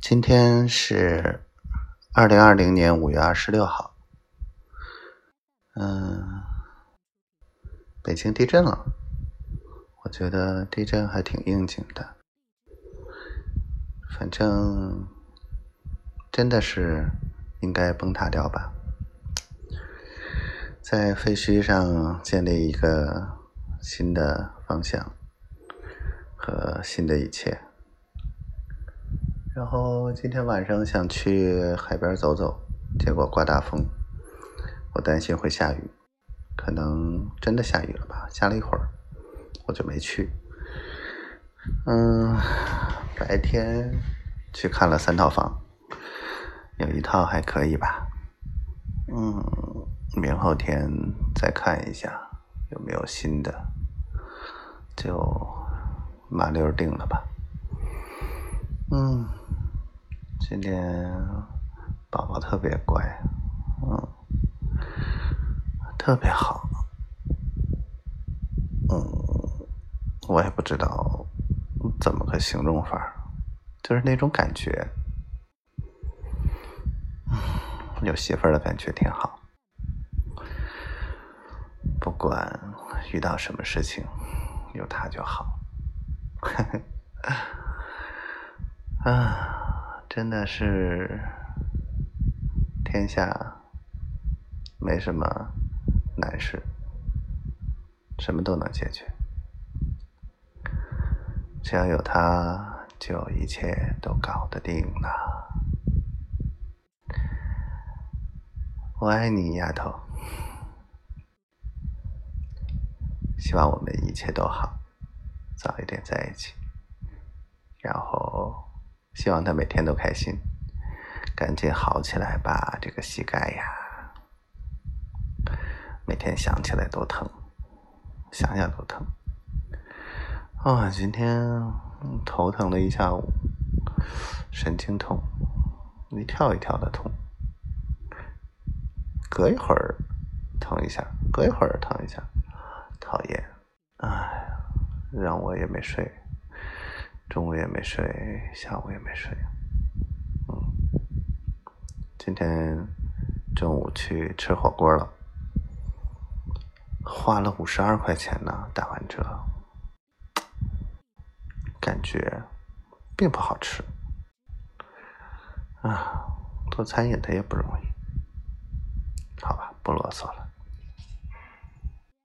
今天是二零二零年五月二十六号，嗯，北京地震了，我觉得地震还挺应景的，反正真的是应该崩塌掉吧，在废墟上建立一个新的方向和新的一切。然后今天晚上想去海边走走，结果刮大风，我担心会下雨，可能真的下雨了吧？下了一会儿，我就没去。嗯，白天去看了三套房，有一套还可以吧。嗯，明后天再看一下有没有新的，就麻溜定了吧。嗯。今天宝宝特别乖，嗯，特别好，嗯，我也不知道怎么个形容法，就是那种感觉，有媳妇儿的感觉挺好。不管遇到什么事情，有他就好。啊。真的是天下没什么难事，什么都能解决。只要有他，就一切都搞得定了。我爱你，丫头。希望我们一切都好，早一点在一起，然后。希望他每天都开心，赶紧好起来吧！这个膝盖呀，每天想起来都疼，想想都疼。啊，今天头疼了一下午，神经痛，一跳一跳的痛，隔一会儿疼一下，隔一会儿疼一下，讨厌！哎，让我也没睡。中午也没睡，下午也没睡。嗯，今天中午去吃火锅了，花了五十二块钱呢，打完折，感觉并不好吃。啊，做餐饮的也不容易。好吧，不啰嗦了。